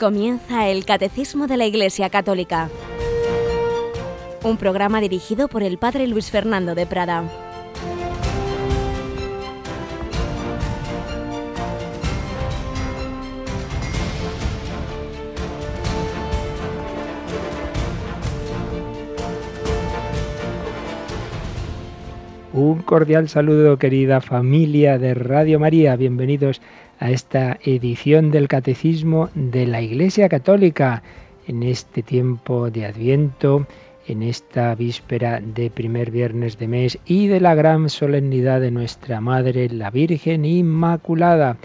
Comienza el Catecismo de la Iglesia Católica, un programa dirigido por el Padre Luis Fernando de Prada. Un cordial saludo querida familia de Radio María, bienvenidos a esta edición del Catecismo de la Iglesia Católica en este tiempo de Adviento, en esta víspera de primer viernes de mes y de la gran solemnidad de nuestra Madre, la Virgen Inmaculada,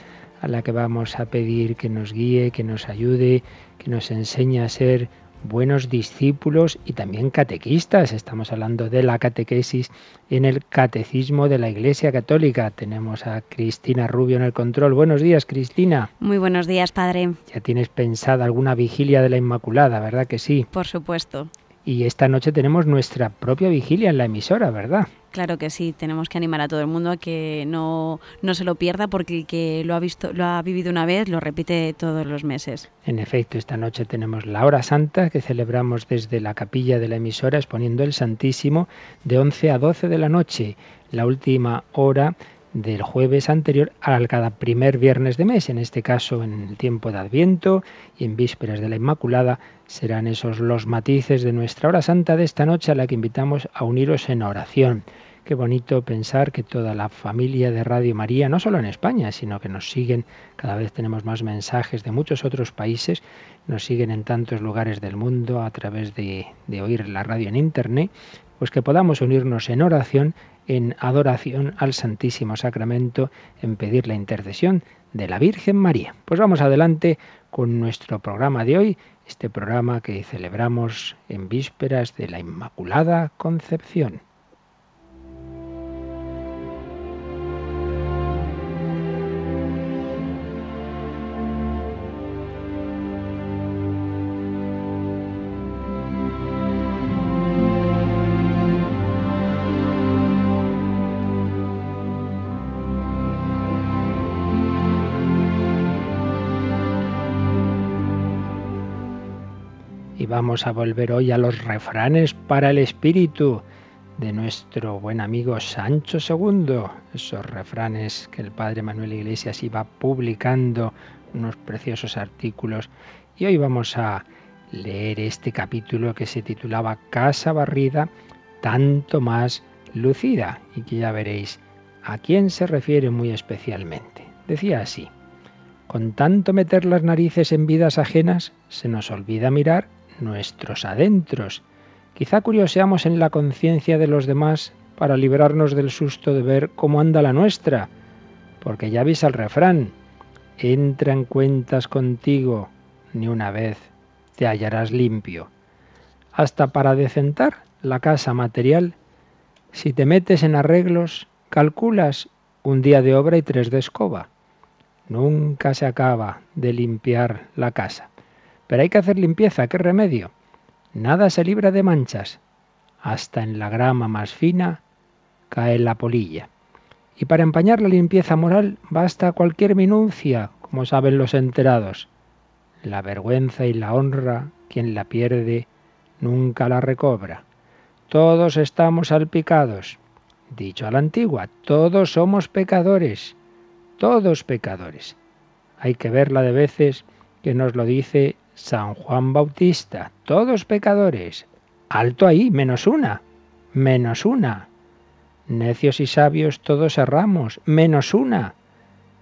a la que vamos a pedir que nos guíe, que nos ayude, que nos enseñe a ser buenos discípulos y también catequistas. Estamos hablando de la catequesis en el Catecismo de la Iglesia Católica. Tenemos a Cristina Rubio en el control. Buenos días, Cristina. Muy buenos días, Padre. Ya tienes pensada alguna vigilia de la Inmaculada, ¿verdad que sí? Por supuesto. Y esta noche tenemos nuestra propia vigilia en la emisora, ¿verdad? Claro que sí, tenemos que animar a todo el mundo a que no, no se lo pierda porque el que lo ha visto, lo ha vivido una vez, lo repite todos los meses. En efecto, esta noche tenemos la hora santa que celebramos desde la capilla de la emisora exponiendo el Santísimo de 11 a 12 de la noche, la última hora del jueves anterior al cada primer viernes de mes, en este caso en el tiempo de Adviento y en vísperas de la Inmaculada, serán esos los matices de nuestra hora santa de esta noche a la que invitamos a uniros en oración. Qué bonito pensar que toda la familia de Radio María, no solo en España, sino que nos siguen, cada vez tenemos más mensajes de muchos otros países, nos siguen en tantos lugares del mundo a través de, de oír la radio en Internet, pues que podamos unirnos en oración en adoración al Santísimo Sacramento, en pedir la intercesión de la Virgen María. Pues vamos adelante con nuestro programa de hoy, este programa que celebramos en vísperas de la Inmaculada Concepción. Vamos a volver hoy a los refranes para el espíritu de nuestro buen amigo Sancho II, esos refranes que el padre Manuel Iglesias iba publicando, unos preciosos artículos, y hoy vamos a leer este capítulo que se titulaba Casa barrida, tanto más lucida, y que ya veréis a quién se refiere muy especialmente. Decía así, con tanto meter las narices en vidas ajenas, se nos olvida mirar nuestros adentros. Quizá curioseamos en la conciencia de los demás para librarnos del susto de ver cómo anda la nuestra, porque ya vis el refrán, entra en cuentas contigo, ni una vez te hallarás limpio. Hasta para decentar la casa material, si te metes en arreglos, calculas un día de obra y tres de escoba. Nunca se acaba de limpiar la casa. Pero hay que hacer limpieza, ¿qué remedio? Nada se libra de manchas. Hasta en la grama más fina cae la polilla. Y para empañar la limpieza moral basta cualquier minucia, como saben los enterados. La vergüenza y la honra, quien la pierde, nunca la recobra. Todos estamos salpicados. Dicho a la antigua, todos somos pecadores, todos pecadores. Hay que verla de veces que nos lo dice San Juan Bautista, todos pecadores. Alto ahí, menos una, menos una. Necios y sabios todos erramos, menos una.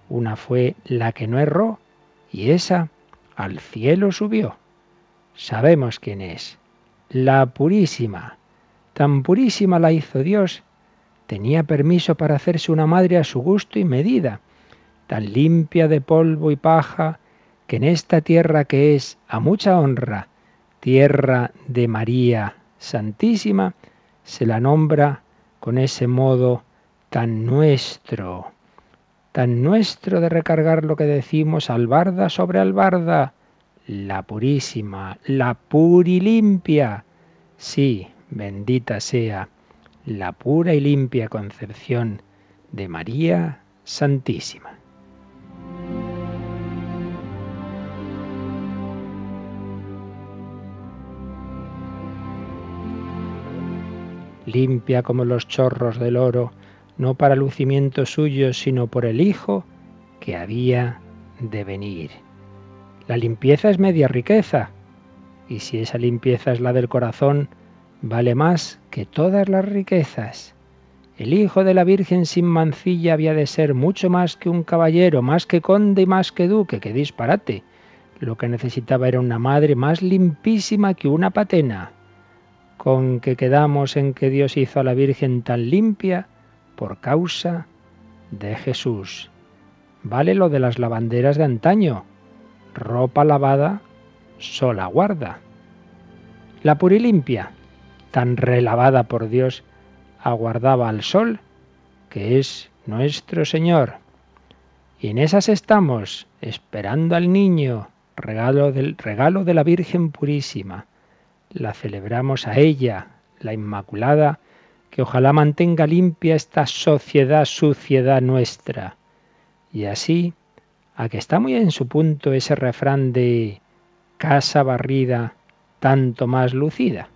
Una fue la que no erró, y esa al cielo subió. Sabemos quién es. La purísima. Tan purísima la hizo Dios. Tenía permiso para hacerse una madre a su gusto y medida. Tan limpia de polvo y paja, que en esta tierra que es a mucha honra, tierra de María Santísima, se la nombra con ese modo tan nuestro, tan nuestro de recargar lo que decimos albarda sobre albarda, la purísima, la limpia. Sí, bendita sea la pura y limpia concepción de María Santísima. Limpia como los chorros del oro, no para lucimiento suyo, sino por el Hijo que había de venir. La limpieza es media riqueza, y si esa limpieza es la del corazón, vale más que todas las riquezas. El hijo de la Virgen sin mancilla había de ser mucho más que un caballero, más que conde y más que duque, que disparate. Lo que necesitaba era una madre más limpísima que una patena. Con que quedamos en que Dios hizo a la Virgen tan limpia por causa de Jesús. Vale lo de las lavanderas de antaño. Ropa lavada sola guarda. La purilimpia, tan relavada por Dios, aguardaba al sol, que es nuestro Señor. Y en esas estamos, esperando al niño, regalo del regalo de la Virgen purísima. La celebramos a ella, la Inmaculada, que ojalá mantenga limpia esta sociedad, suciedad nuestra. Y así, a que está muy en su punto ese refrán de casa barrida, tanto más lucida.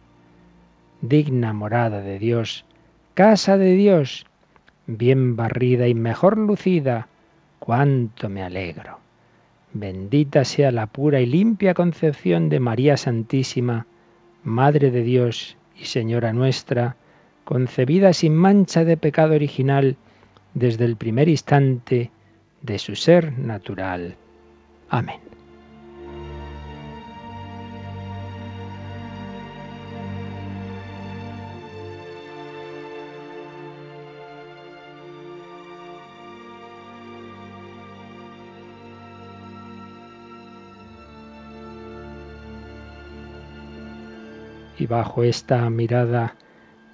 Digna morada de Dios, casa de Dios, bien barrida y mejor lucida, cuánto me alegro. Bendita sea la pura y limpia concepción de María Santísima, Madre de Dios y Señora nuestra, concebida sin mancha de pecado original desde el primer instante de su ser natural. Amén. Y bajo esta mirada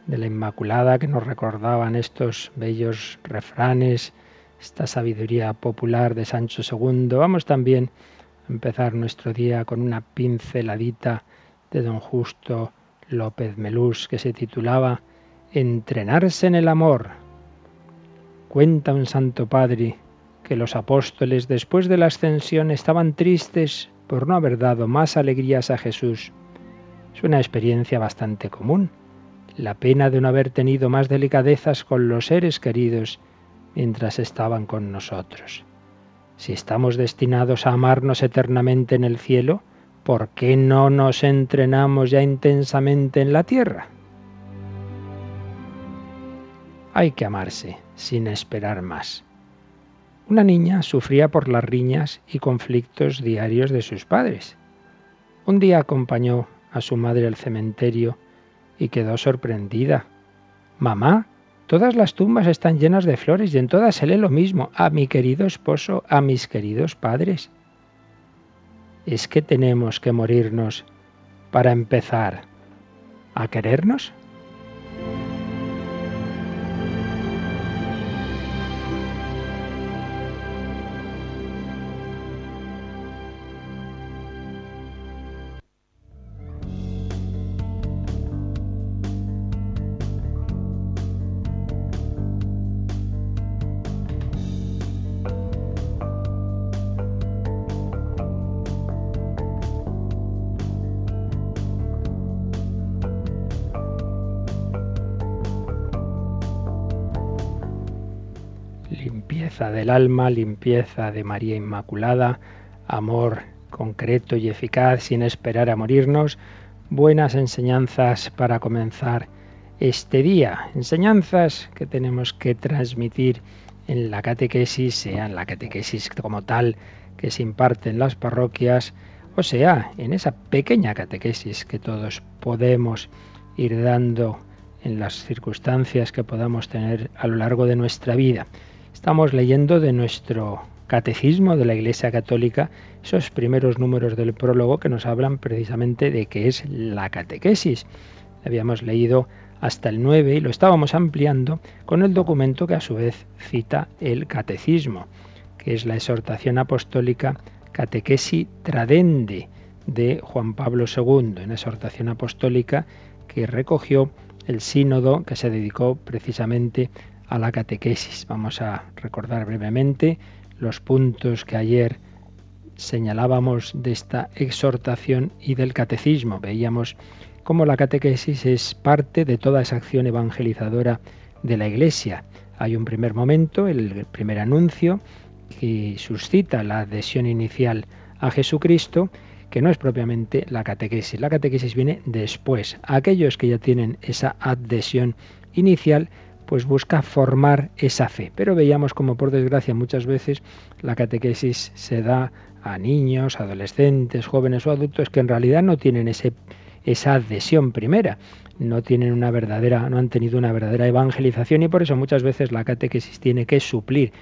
de la Inmaculada que nos recordaban estos bellos refranes, esta sabiduría popular de Sancho II, vamos también a empezar nuestro día con una pinceladita de don Justo López Melús que se titulaba Entrenarse en el amor. Cuenta un santo padre que los apóstoles después de la ascensión estaban tristes por no haber dado más alegrías a Jesús es una experiencia bastante común, la pena de no haber tenido más delicadezas con los seres queridos mientras estaban con nosotros. Si estamos destinados a amarnos eternamente en el cielo, ¿por qué no nos entrenamos ya intensamente en la tierra? Hay que amarse sin esperar más. Una niña sufría por las riñas y conflictos diarios de sus padres. Un día acompañó a su madre al cementerio y quedó sorprendida. Mamá, todas las tumbas están llenas de flores y en todas se lee lo mismo, a mi querido esposo, a mis queridos padres. ¿Es que tenemos que morirnos para empezar a querernos? Del alma, limpieza de María Inmaculada, amor concreto y eficaz sin esperar a morirnos, buenas enseñanzas para comenzar este día, enseñanzas que tenemos que transmitir en la catequesis, sea en la catequesis como tal que se imparte en las parroquias, o sea, en esa pequeña catequesis que todos podemos ir dando en las circunstancias que podamos tener a lo largo de nuestra vida. Estamos leyendo de nuestro catecismo de la Iglesia Católica esos primeros números del prólogo que nos hablan precisamente de qué es la catequesis. Habíamos leído hasta el 9 y lo estábamos ampliando con el documento que a su vez cita el catecismo, que es la exhortación apostólica Catequesi Tradende de Juan Pablo II, una exhortación apostólica que recogió el sínodo que se dedicó precisamente a la catequesis. Vamos a recordar brevemente los puntos que ayer señalábamos de esta exhortación y del catecismo. Veíamos cómo la catequesis es parte de toda esa acción evangelizadora de la Iglesia. Hay un primer momento, el primer anuncio, que suscita la adhesión inicial a Jesucristo, que no es propiamente la catequesis. La catequesis viene después. Aquellos que ya tienen esa adhesión inicial, pues busca formar esa fe. Pero veíamos como por desgracia muchas veces la catequesis se da a niños, adolescentes, jóvenes o adultos que en realidad no tienen ese, esa adhesión primera, no tienen una verdadera, no han tenido una verdadera evangelización y por eso muchas veces la catequesis tiene que suplir,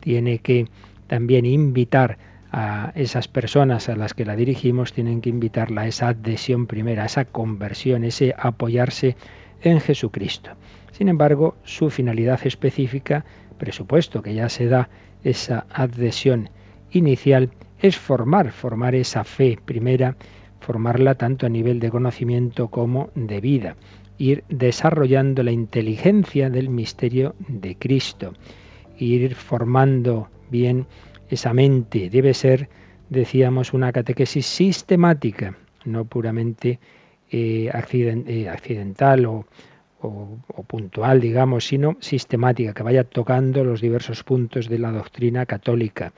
tiene que también invitar a esas personas a las que la dirigimos, tienen que invitarla a esa adhesión primera, a esa conversión, ese apoyarse en Jesucristo. Sin embargo, su finalidad específica, presupuesto que ya se da esa adhesión inicial, es formar, formar esa fe primera, formarla tanto a nivel de conocimiento como de vida, ir desarrollando la inteligencia del misterio de Cristo, ir formando bien esa mente. Debe ser, decíamos, una catequesis sistemática, no puramente eh, eh, accidental o, o, puntual, digamos, sino sistemática, que vaya tocando los diversos puntos de la doctrina católica,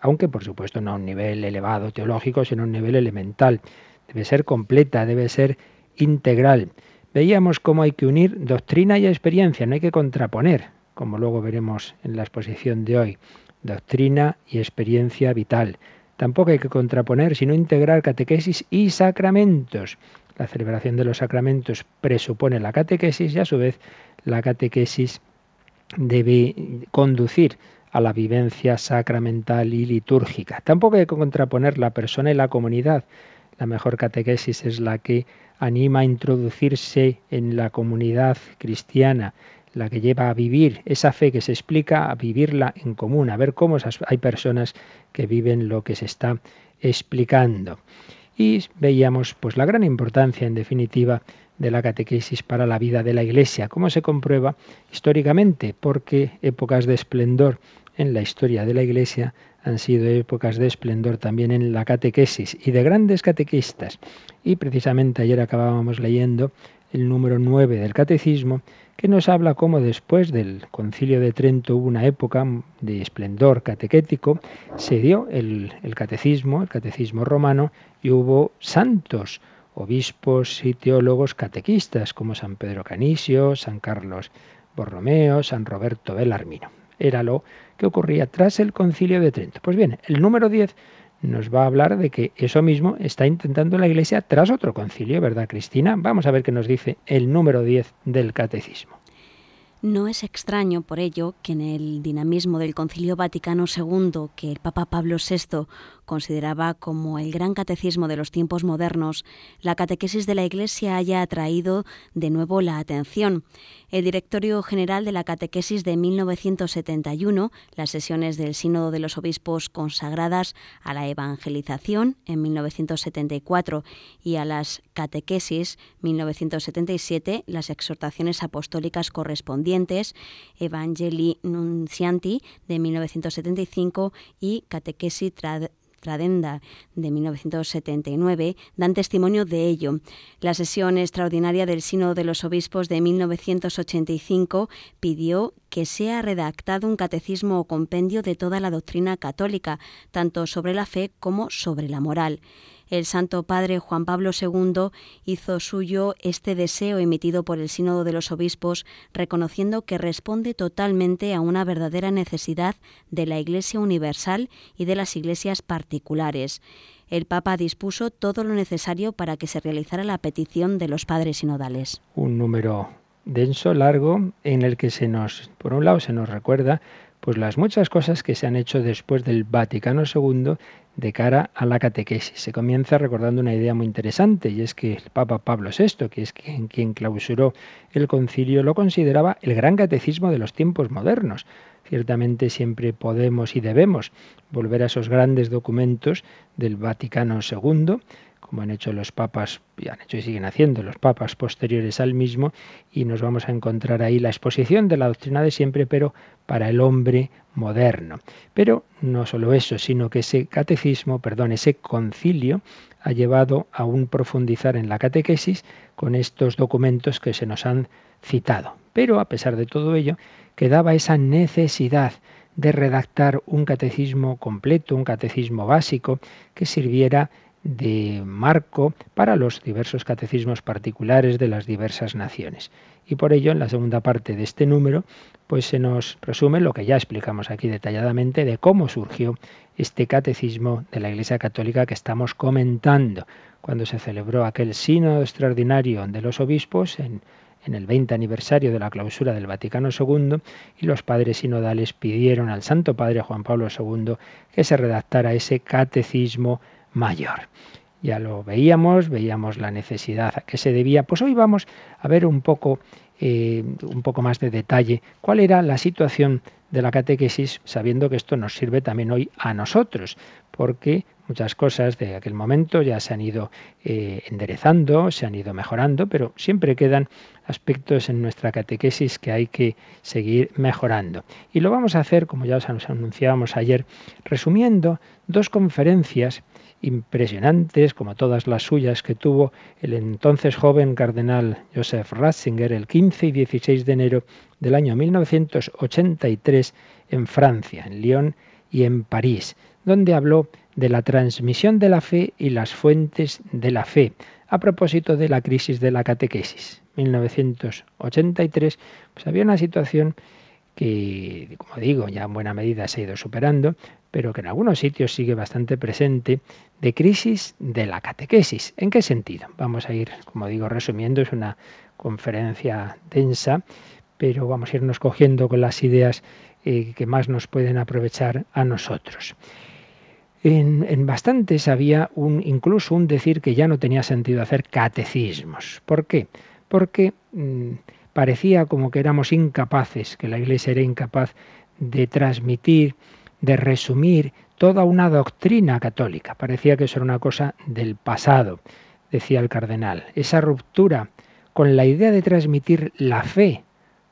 aunque por supuesto no a un nivel elevado teológico, sino a un nivel elemental. Debe ser completa, debe ser integral. Veíamos cómo hay que unir doctrina y experiencia, no hay que contraponer, como luego veremos en la exposición de hoy, doctrina y experiencia vital. Tampoco hay que contraponer, sino integrar catequesis y sacramentos. La celebración de los sacramentos presupone la catequesis y a su vez la catequesis debe conducir a la vivencia sacramental y litúrgica. Tampoco hay que contraponer la persona y la comunidad. La mejor catequesis es la que anima a introducirse en la comunidad cristiana, la que lleva a vivir esa fe que se explica, a vivirla en común, a ver cómo hay personas que viven lo que se está explicando y veíamos pues la gran importancia en definitiva de la catequesis para la vida de la Iglesia, como se comprueba históricamente, porque épocas de esplendor en la historia de la Iglesia han sido épocas de esplendor también en la catequesis y de grandes catequistas. Y precisamente ayer acabábamos leyendo el número 9 del catecismo, que nos habla cómo después del concilio de Trento hubo una época de esplendor catequético, se dio el, catecismo, el catecismo romano, y hubo santos, obispos y teólogos catequistas, como San Pedro Canisio, San Carlos Borromeo, San Roberto Belarmino. Era lo que ocurría tras el concilio de Trento. Pues bien, el número 10 nos va a hablar de que eso mismo está intentando la Iglesia tras otro concilio, ¿verdad, Cristina? Vamos a ver qué nos dice el número 10 del Catecismo. No es extraño, por ello, que en el dinamismo del Concilio Vaticano II, que el Papa Pablo VI consideraba como el gran catecismo de los tiempos modernos, la catequesis de la Iglesia haya atraído de nuevo la atención. El Directorio General de la Catequesis de 1971, las sesiones del Sínodo de los Obispos consagradas a la evangelización en 1974 y a las catequesis 1977, las exhortaciones apostólicas correspondientes, Evangelii Nuncianti de 1975 y Catequesis Tradenda de 1979 dan testimonio de ello. La sesión extraordinaria del Sínodo de los Obispos de 1985 pidió que sea redactado un catecismo o compendio de toda la doctrina católica, tanto sobre la fe como sobre la moral el Santo Padre Juan Pablo II hizo suyo este deseo emitido por el Sínodo de los Obispos, reconociendo que responde totalmente a una verdadera necesidad de la Iglesia universal y de las iglesias particulares. El Papa dispuso todo lo necesario para que se realizara la petición de los padres sinodales. Un número denso, largo, en el que se nos, por un lado, se nos recuerda pues las muchas cosas que se han hecho después del Vaticano II de cara a la catequesis. Se comienza recordando una idea muy interesante y es que el Papa Pablo VI, que es quien, quien clausuró el concilio, lo consideraba el gran catecismo de los tiempos modernos. Ciertamente siempre podemos y debemos volver a esos grandes documentos del Vaticano II, como han hecho los papas, y han hecho y siguen haciendo los papas posteriores al mismo, y nos vamos a encontrar ahí la exposición de la doctrina de siempre, pero para el hombre moderno. Pero no solo eso, sino que ese catecismo, perdón, ese concilio ha llevado a un profundizar en la catequesis con estos documentos que se nos han citado. Pero a pesar de todo ello, quedaba esa necesidad de redactar un catecismo completo, un catecismo básico que sirviera de marco para los diversos catecismos particulares de las diversas naciones. Y por ello, en la segunda parte de este número, pues se nos resume lo que ya explicamos aquí detalladamente de cómo surgió este catecismo de la Iglesia Católica que estamos comentando, cuando se celebró aquel sínodo extraordinario de los obispos en, en el 20 aniversario de la clausura del Vaticano II y los padres sinodales pidieron al Santo Padre Juan Pablo II que se redactara ese catecismo mayor. Ya lo veíamos, veíamos la necesidad a que se debía. Pues hoy vamos a ver un poco, eh, un poco más de detalle cuál era la situación de la catequesis, sabiendo que esto nos sirve también hoy a nosotros, porque muchas cosas de aquel momento ya se han ido eh, enderezando, se han ido mejorando, pero siempre quedan aspectos en nuestra catequesis que hay que seguir mejorando. Y lo vamos a hacer, como ya os anunciábamos ayer, resumiendo dos conferencias impresionantes, como todas las suyas que tuvo el entonces joven cardenal Joseph Ratzinger el 15 y 16 de enero del año 1983 en Francia, en Lyon y en París, donde habló de la transmisión de la fe y las fuentes de la fe, a propósito de la crisis de la catequesis. 1983, pues había una situación que, como digo, ya en buena medida se ha ido superando, pero que en algunos sitios sigue bastante presente, de crisis de la catequesis. ¿En qué sentido? Vamos a ir, como digo, resumiendo, es una conferencia densa, pero vamos a irnos cogiendo con las ideas eh, que más nos pueden aprovechar a nosotros. En, bastantes había incluso un decir que ya no tenía sentido hacer catecismos. ¿Por qué? Porque mm, parecía como que éramos incapaces, que la Iglesia era incapaz de transmitir de resumir toda una doctrina católica. Parecía que eso era una cosa del pasado, decía el cardenal. Esa ruptura con la idea de transmitir la fe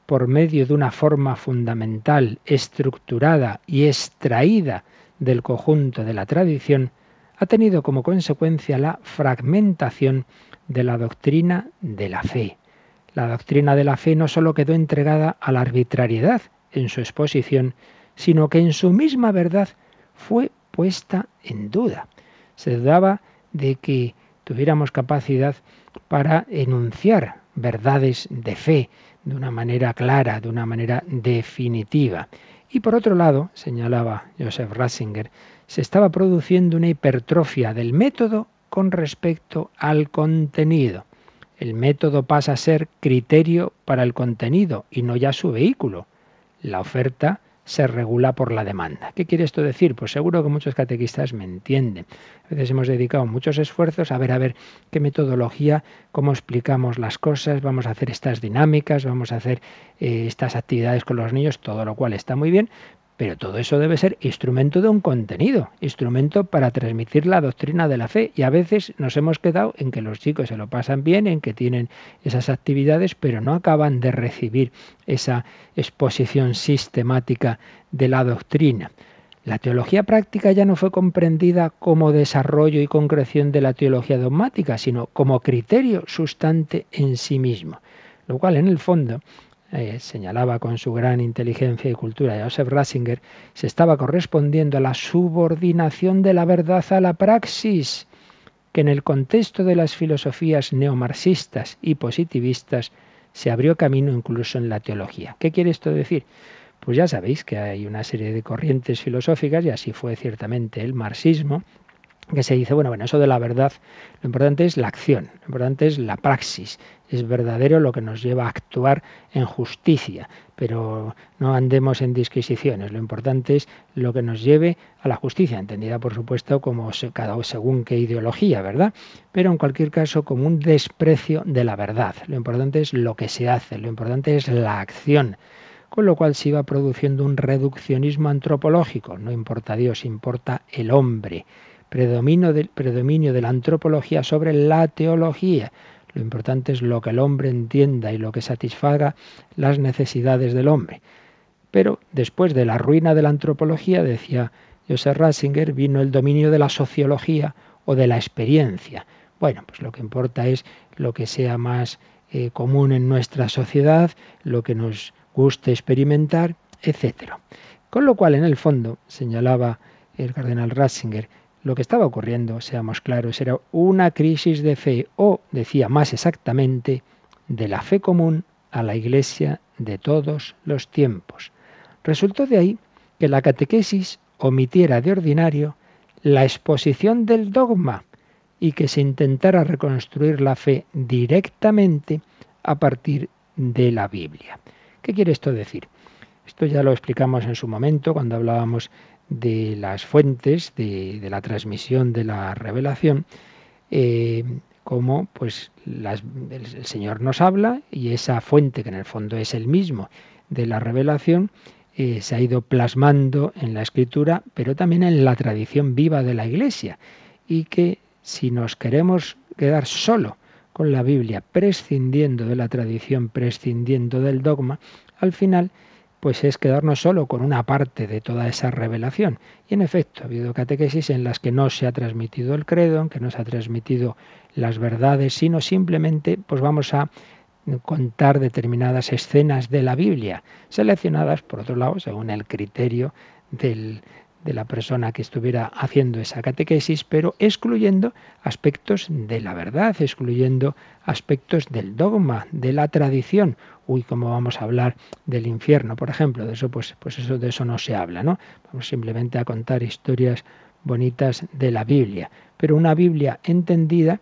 por medio de una forma fundamental, estructurada y extraída del conjunto de la tradición, ha tenido como consecuencia la fragmentación de la doctrina de la fe. La doctrina de la fe no sólo quedó entregada a la arbitrariedad en su exposición, sino que en su misma verdad fue puesta en duda. Se dudaba de que tuviéramos capacidad para enunciar verdades de fe de una manera clara, de una manera definitiva. Y por otro lado, señalaba Joseph Ratzinger, se estaba produciendo una hipertrofia del método con respecto al contenido. El método pasa a ser criterio para el contenido y no ya su vehículo. La oferta se regula por la demanda. ¿Qué quiere esto decir? Pues seguro que muchos catequistas me entienden. A veces hemos dedicado muchos esfuerzos a ver a ver qué metodología, cómo explicamos las cosas, vamos a hacer estas dinámicas, vamos a hacer eh, estas actividades con los niños, todo lo cual está muy bien, pero todo eso debe ser instrumento de un contenido, instrumento para transmitir la doctrina de la fe. Y a veces nos hemos quedado en que los chicos se lo pasan bien, en que tienen esas actividades, pero no acaban de recibir esa exposición sistemática de la doctrina. La teología práctica ya no fue comprendida como desarrollo y concreción de la teología dogmática, sino como criterio sustante en sí mismo. Lo cual, en el fondo, eh, señalaba con su gran inteligencia y cultura Joseph Ratzinger, se estaba correspondiendo a la subordinación de la verdad a la praxis, que en el contexto de las filosofías neomarxistas y positivistas se abrió camino incluso en la teología. ¿Qué quiere esto decir? Pues ya sabéis que hay una serie de corrientes filosóficas, y así fue ciertamente el marxismo, que se dice, bueno, bueno, eso de la verdad, lo importante es la acción, lo importante es la praxis, es verdadero lo que nos lleva a actuar en justicia, pero no andemos en disquisiciones, lo importante es lo que nos lleve a la justicia, entendida por supuesto como cada según qué ideología, ¿verdad? Pero en cualquier caso como un desprecio de la verdad, lo importante es lo que se hace, lo importante es la acción, con lo cual se iba produciendo un reduccionismo antropológico, no importa Dios, importa el hombre predominio de, predominio de la antropología sobre la teología. Lo importante es lo que el hombre entienda y lo que satisfaga las necesidades del hombre. Pero después de la ruina de la antropología, decía Joseph Ratzinger, vino el dominio de la sociología o de la experiencia. Bueno, pues lo que importa es lo que sea más eh, común en nuestra sociedad, lo que nos guste experimentar, etc. Con lo cual, en el fondo, señalaba el cardenal Ratzinger, lo que estaba ocurriendo, seamos claros, era una crisis de fe o, decía más exactamente, de la fe común a la Iglesia de todos los tiempos. Resultó de ahí que la catequesis omitiera de ordinario la exposición del dogma y que se intentara reconstruir la fe directamente a partir de la Biblia. ¿Qué quiere esto decir? Esto ya lo explicamos en su momento cuando hablábamos de las fuentes de, la transmisión de la revelación, eh, como pues el Señor nos habla y esa fuente que en el fondo es el mismo de la revelación eh, se ha ido plasmando en la escritura, pero también en la tradición viva de la Iglesia y que si nos queremos quedar solo con la Biblia, prescindiendo de la tradición, prescindiendo del dogma, al final pues es quedarnos solo con una parte de toda esa revelación. Y en efecto, ha habido catequesis en las que no se ha transmitido el credo, en que no se ha transmitido las verdades, sino simplemente pues vamos a contar determinadas escenas de la Biblia, seleccionadas, por otro lado, según el criterio del, de la persona que estuviera haciendo esa catequesis, pero excluyendo aspectos de la verdad, excluyendo aspectos del dogma, de la tradición. Uy, ¿cómo vamos a hablar del infierno, por ejemplo? De eso, pues, pues eso, de eso no se habla, ¿no? Vamos simplemente a contar historias bonitas de la Biblia. Pero una Biblia entendida,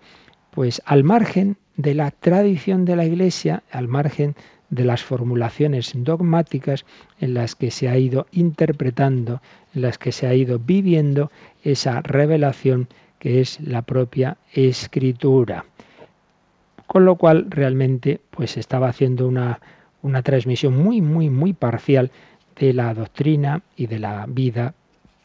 pues al margen de la tradición de la Iglesia, al margen de las formulaciones dogmáticas en las que se ha ido interpretando, en las que se ha ido viviendo esa revelación que es la propia escritura. Con lo cual realmente pues estaba haciendo una, una transmisión muy, muy, muy parcial de la doctrina y de la vida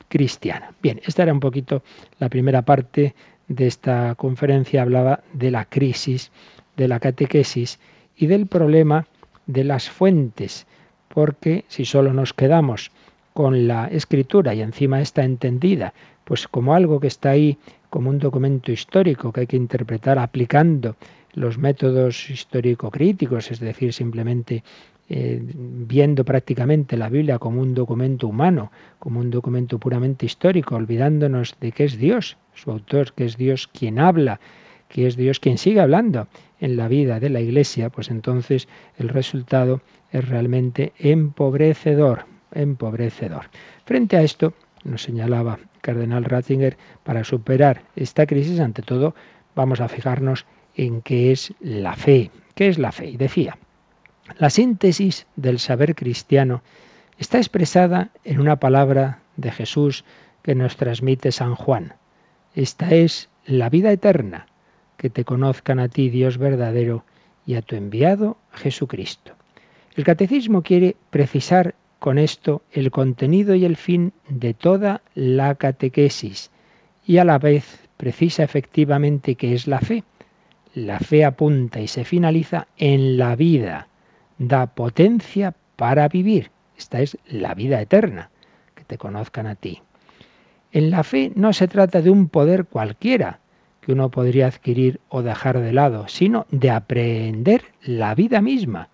cristiana. Bien, esta era un poquito la primera parte de esta conferencia, hablaba de la crisis, de la catequesis y del problema de las fuentes, porque si solo nos quedamos con la escritura y encima está entendida, pues como algo que está ahí como un documento histórico que hay que interpretar aplicando los métodos histórico-críticos, es decir, simplemente eh, viendo prácticamente la Biblia como un documento humano, como un documento puramente histórico, olvidándonos de que es Dios, su autor, que es Dios quien habla, que es Dios quien sigue hablando en la vida de la Iglesia, pues entonces el resultado es realmente empobrecedor, empobrecedor. Frente a esto, nos señalaba Cardenal Ratzinger, para superar esta crisis, ante todo, vamos a fijarnos en qué es la fe. ¿Qué es la fe? Y decía, la síntesis del saber cristiano está expresada en una palabra de Jesús que nos transmite San Juan. Esta es la vida eterna, que te conozcan a ti, Dios verdadero, y a tu enviado Jesucristo. El catecismo quiere precisar con esto el contenido y el fin de toda la catequesis y a la vez precisa efectivamente qué es la fe. La fe apunta y se finaliza en la vida, da potencia para vivir. Esta es la vida eterna, que te conozcan a ti. En la fe no se trata de un poder cualquiera, que uno podría adquirir o dejar de lado, sino de aprender la vida misma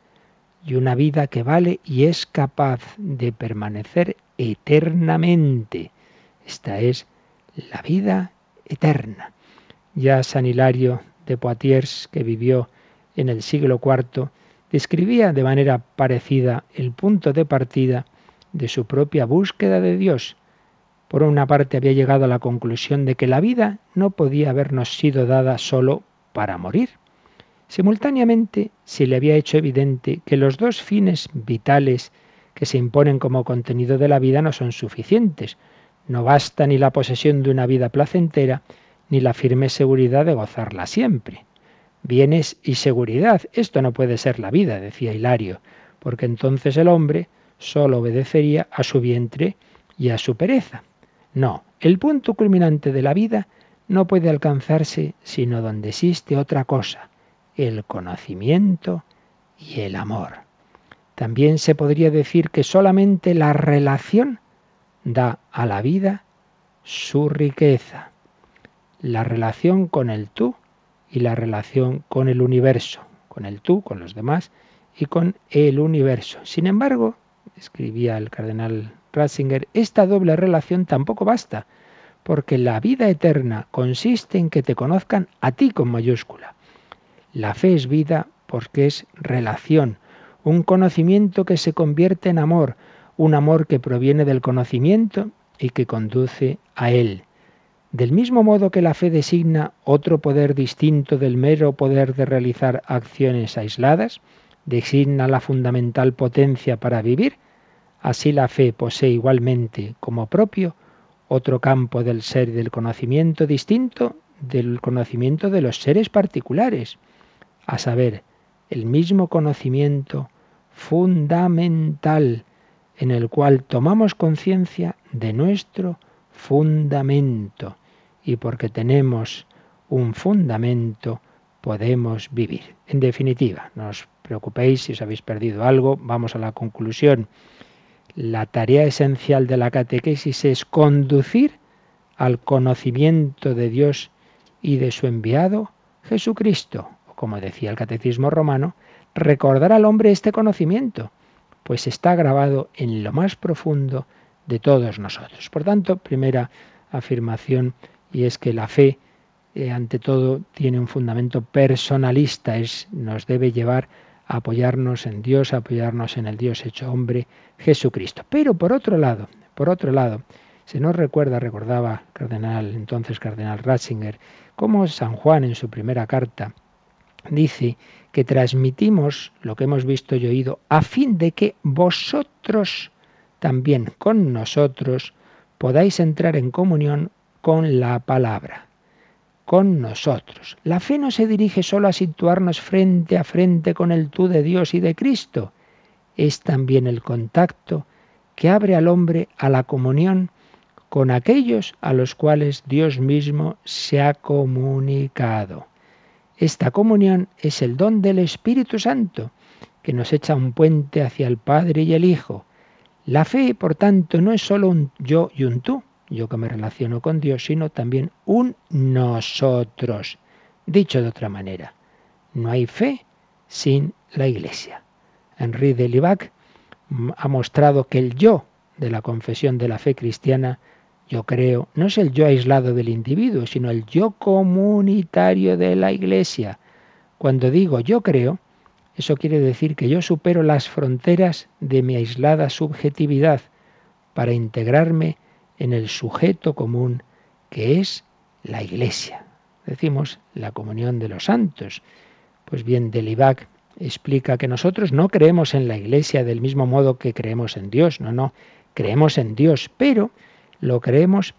y una vida que vale y es capaz de permanecer eternamente. Esta es la vida eterna. Ya San Hilario de Poitiers, que vivió en el siglo IV, describía de manera parecida el punto de partida de su propia búsqueda de Dios, por una parte había llegado a la conclusión de que la vida no podía habernos sido dada solo para morir. Simultáneamente se le había hecho evidente que los dos fines vitales que se imponen como contenido de la vida no son suficientes. No basta ni la posesión de una vida placentera, ni la firme seguridad de gozarla siempre. Bienes y seguridad, esto no puede ser la vida, decía Hilario, porque entonces el hombre solo obedecería a su vientre y a su pereza. No, el punto culminante de la vida no puede alcanzarse sino donde existe otra cosa, el conocimiento y el amor. También se podría decir que solamente la relación da a la vida su riqueza, la relación con el tú y la relación con el universo, con el tú, con los demás y con el universo. Sin embargo, escribía el cardenal Ratzinger, esta doble relación tampoco basta, porque la vida eterna consiste en que te conozcan a ti con mayúscula. La fe es vida porque es relación, un conocimiento que se convierte en amor, un amor que proviene del conocimiento y que conduce a él. Del mismo modo que la fe designa otro poder distinto del mero poder de realizar acciones aisladas, designa la fundamental potencia para vivir, así la fe posee igualmente como propio otro campo del ser y del conocimiento distinto del conocimiento de los seres particulares, a saber, el mismo conocimiento fundamental en el cual tomamos conciencia de nuestro fundamento y porque tenemos un fundamento podemos vivir. En definitiva, no os preocupéis si os habéis perdido algo, vamos a la conclusión. La tarea esencial de la catequesis es conducir al conocimiento de Dios y de su enviado Jesucristo, o como decía el catecismo romano, recordar al hombre este conocimiento, pues está grabado en lo más profundo de todos nosotros. Por tanto, primera afirmación, y es que la fe, eh, ante todo, tiene un fundamento personalista, es, nos debe llevar apoyarnos en Dios, apoyarnos en el Dios hecho hombre, Jesucristo. Pero por otro lado, por otro lado, se nos recuerda, recordaba cardenal, entonces cardenal Ratzinger, cómo San Juan en su primera carta dice que transmitimos lo que hemos visto y oído a fin de que vosotros también con nosotros podáis entrar en comunión con la palabra, con nosotros. La fe no se dirige solo a situarnos frente a frente con el tú de Dios y de Cristo, es también el contacto que abre al hombre a la comunión con aquellos a los cuales Dios mismo se ha comunicado. Esta comunión es el don del Espíritu Santo, que nos echa un puente hacia el Padre y el Hijo. La fe, por tanto, no es solo un yo y un tú, yo que me relaciono con Dios, sino también un nosotros. Dicho de otra manera, no hay fe sin la Iglesia. Henri de Libac ha mostrado que el yo de la confesión de la fe cristiana yo creo, no es el yo aislado del individuo, sino el yo comunitario de la Iglesia. Cuando digo yo creo, eso quiere decir que yo supero las fronteras de mi aislada subjetividad para integrarme en el sujeto común que es la Iglesia. Decimos la comunión de los santos. Pues bien, Delibac explica que nosotros no creemos en la Iglesia del mismo modo que creemos en Dios, no, no, creemos en Dios, pero lo creemos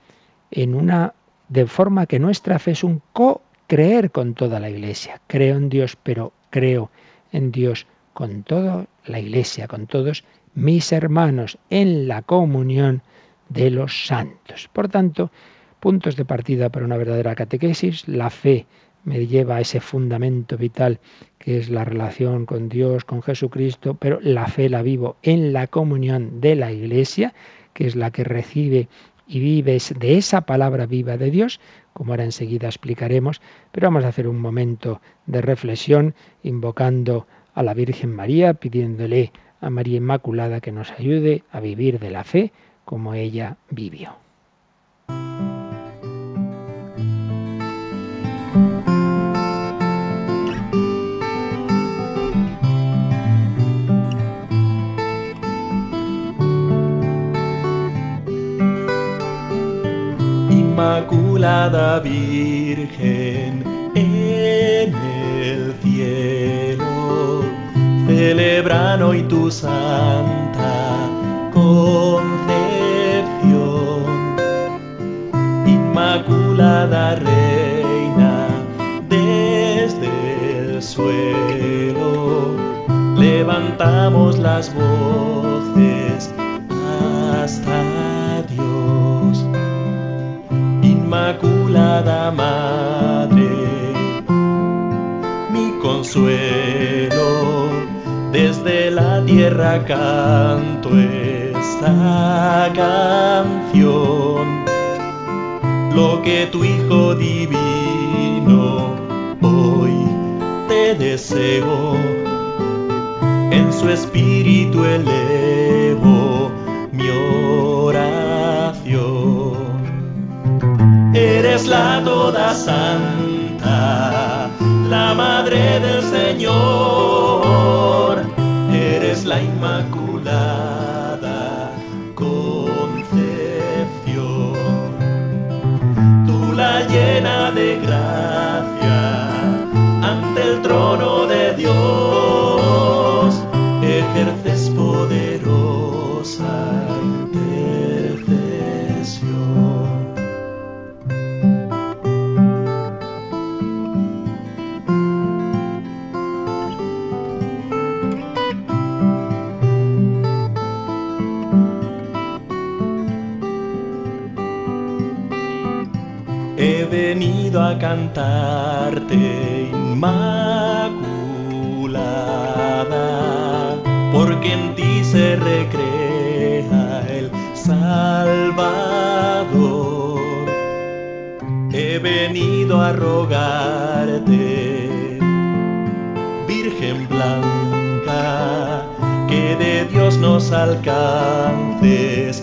en una de forma que nuestra fe es un co-creer con toda la iglesia. Creo en Dios, pero creo en Dios con toda la iglesia, con todos mis hermanos, en la comunión de los santos. Por tanto, puntos de partida para una verdadera catequesis, la fe me lleva a ese fundamento vital que es la relación con Dios, con Jesucristo, pero la fe la vivo en la comunión de la Iglesia, que es la que recibe y vive de esa palabra viva de Dios, como ahora enseguida explicaremos, pero vamos a hacer un momento de reflexión invocando a la Virgen María, pidiéndole a María Inmaculada que nos ayude a vivir de la fe como ella vivió. Inmaculada Virgen en el cielo, celebran hoy tu santa concepción. Inmaculada Reina, desde el suelo, levantamos las voces hasta Dios la madre, mi consuelo. Desde la tierra canto esta canción, lo que tu Hijo divino hoy te deseo, en su espíritu elevo mi oración. Eres la toda santa, la madre del Señor, eres la inmaculada llena de gracia ante el trono de Dios, cantarte, Inmaculada, porque en ti se recrea el Salvador. He venido a rogarte, Virgen blanca, que de Dios nos alcances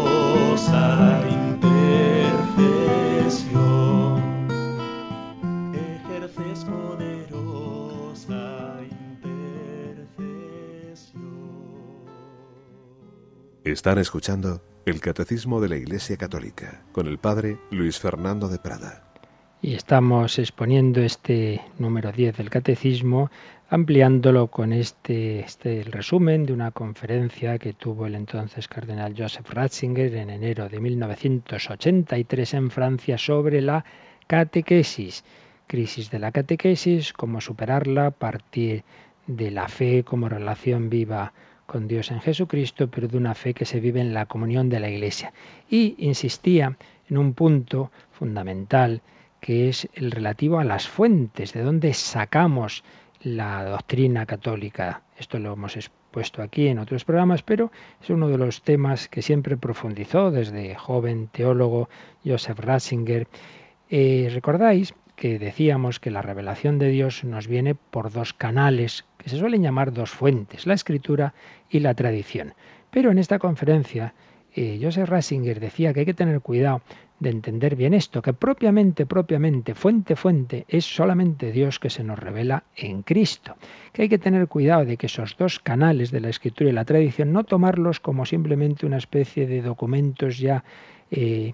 Están escuchando el Catecismo de la Iglesia Católica con el Padre Luis Fernando de Prada. Y estamos exponiendo este número 10 del Catecismo, ampliándolo con este, este resumen de una conferencia que tuvo el entonces cardenal Joseph Ratzinger en enero de 1983 en Francia sobre la catequesis. Crisis de la catequesis, cómo superarla, partir de la fe como relación viva con Dios en Jesucristo, pero de una fe que se vive en la comunión de la Iglesia. Y insistía en un punto fundamental que es el relativo a las fuentes, de dónde sacamos la doctrina católica. Esto lo hemos expuesto aquí en otros programas, pero es uno de los temas que siempre profundizó desde joven teólogo Joseph Ratzinger. Eh, ¿Recordáis que decíamos que la revelación de Dios nos viene por dos canales que se suelen llamar dos fuentes, la escritura y la tradición? Pero en esta conferencia eh, Joseph Ratzinger decía que hay que tener cuidado de entender bien esto, que propiamente, propiamente, fuente, fuente, es solamente Dios que se nos revela en Cristo. Que hay que tener cuidado de que esos dos canales de la escritura y la tradición no tomarlos como simplemente una especie de documentos ya eh,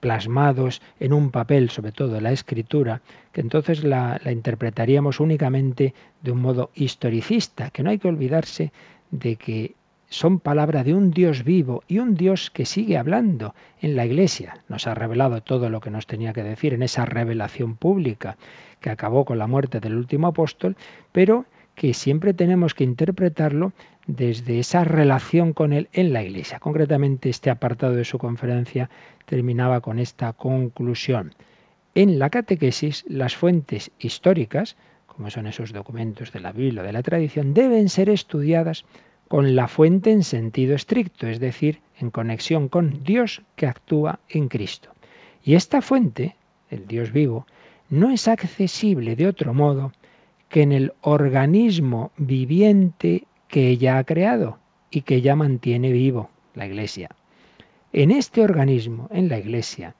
plasmados en un papel, sobre todo la escritura, que entonces la, la interpretaríamos únicamente de un modo historicista, que no hay que olvidarse de que son palabra de un Dios vivo y un Dios que sigue hablando en la Iglesia. Nos ha revelado todo lo que nos tenía que decir en esa revelación pública que acabó con la muerte del último apóstol, pero que siempre tenemos que interpretarlo desde esa relación con Él en la Iglesia. Concretamente, este apartado de su conferencia terminaba con esta conclusión. En la catequesis, las fuentes históricas, como son esos documentos de la Biblia o de la tradición, deben ser estudiadas con la fuente en sentido estricto, es decir, en conexión con Dios que actúa en Cristo. Y esta fuente, el Dios vivo, no es accesible de otro modo que en el organismo viviente que ella ha creado y que ella mantiene vivo, la Iglesia. En este organismo, en la Iglesia,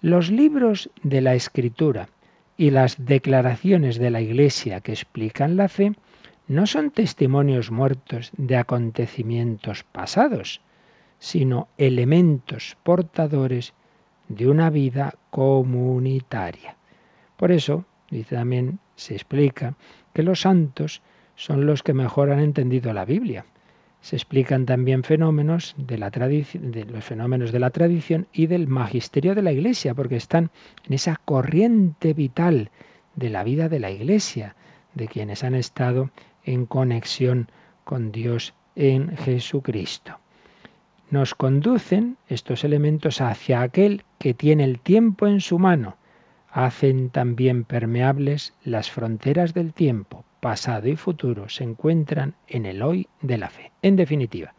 los libros de la Escritura y las declaraciones de la Iglesia que explican la fe no son testimonios muertos de acontecimientos pasados, sino elementos portadores de una vida comunitaria. Por eso, dice también, se explica que los santos son los que mejor han entendido la Biblia. Se explican también fenómenos de, la de los fenómenos de la tradición y del magisterio de la Iglesia, porque están en esa corriente vital de la vida de la Iglesia, de quienes han estado en conexión con Dios en Jesucristo. Nos conducen estos elementos hacia aquel que tiene el tiempo en su mano. Hacen también permeables las fronteras del tiempo, pasado y futuro, se encuentran en el hoy de la fe. En definitiva,